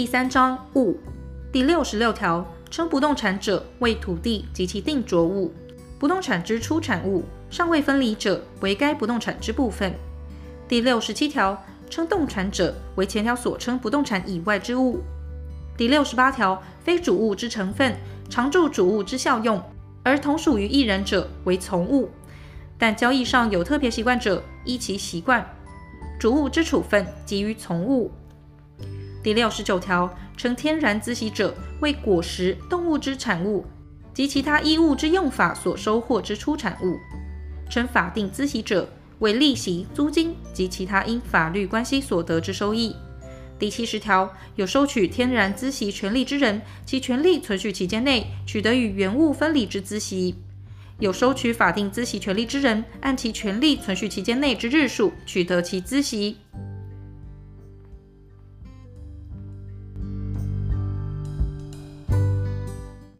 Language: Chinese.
第三章物第六十六条，称不动产者为土地及其定着物，不动产之出产物尚未分离者为该不动产之部分。第六十七条，称动产者为前条所称不动产以外之物。第六十八条，非主物之成分，常住主物之效用，而同属于一人者为从物，但交易上有特别习惯者，依其习惯，主物之处分给予从物。第六十九条，称天然孳息者为果实、动物之产物及其他依物之用法所收获之出产物；称法定孳息者为利息、租金及其他因法律关系所得之收益。第七十条，有收取天然孳息权利之人，其权利存续期间内取得与原物分离之孳息；有收取法定孳息权利之人，按其权利存续期间内之日数取得其孳息。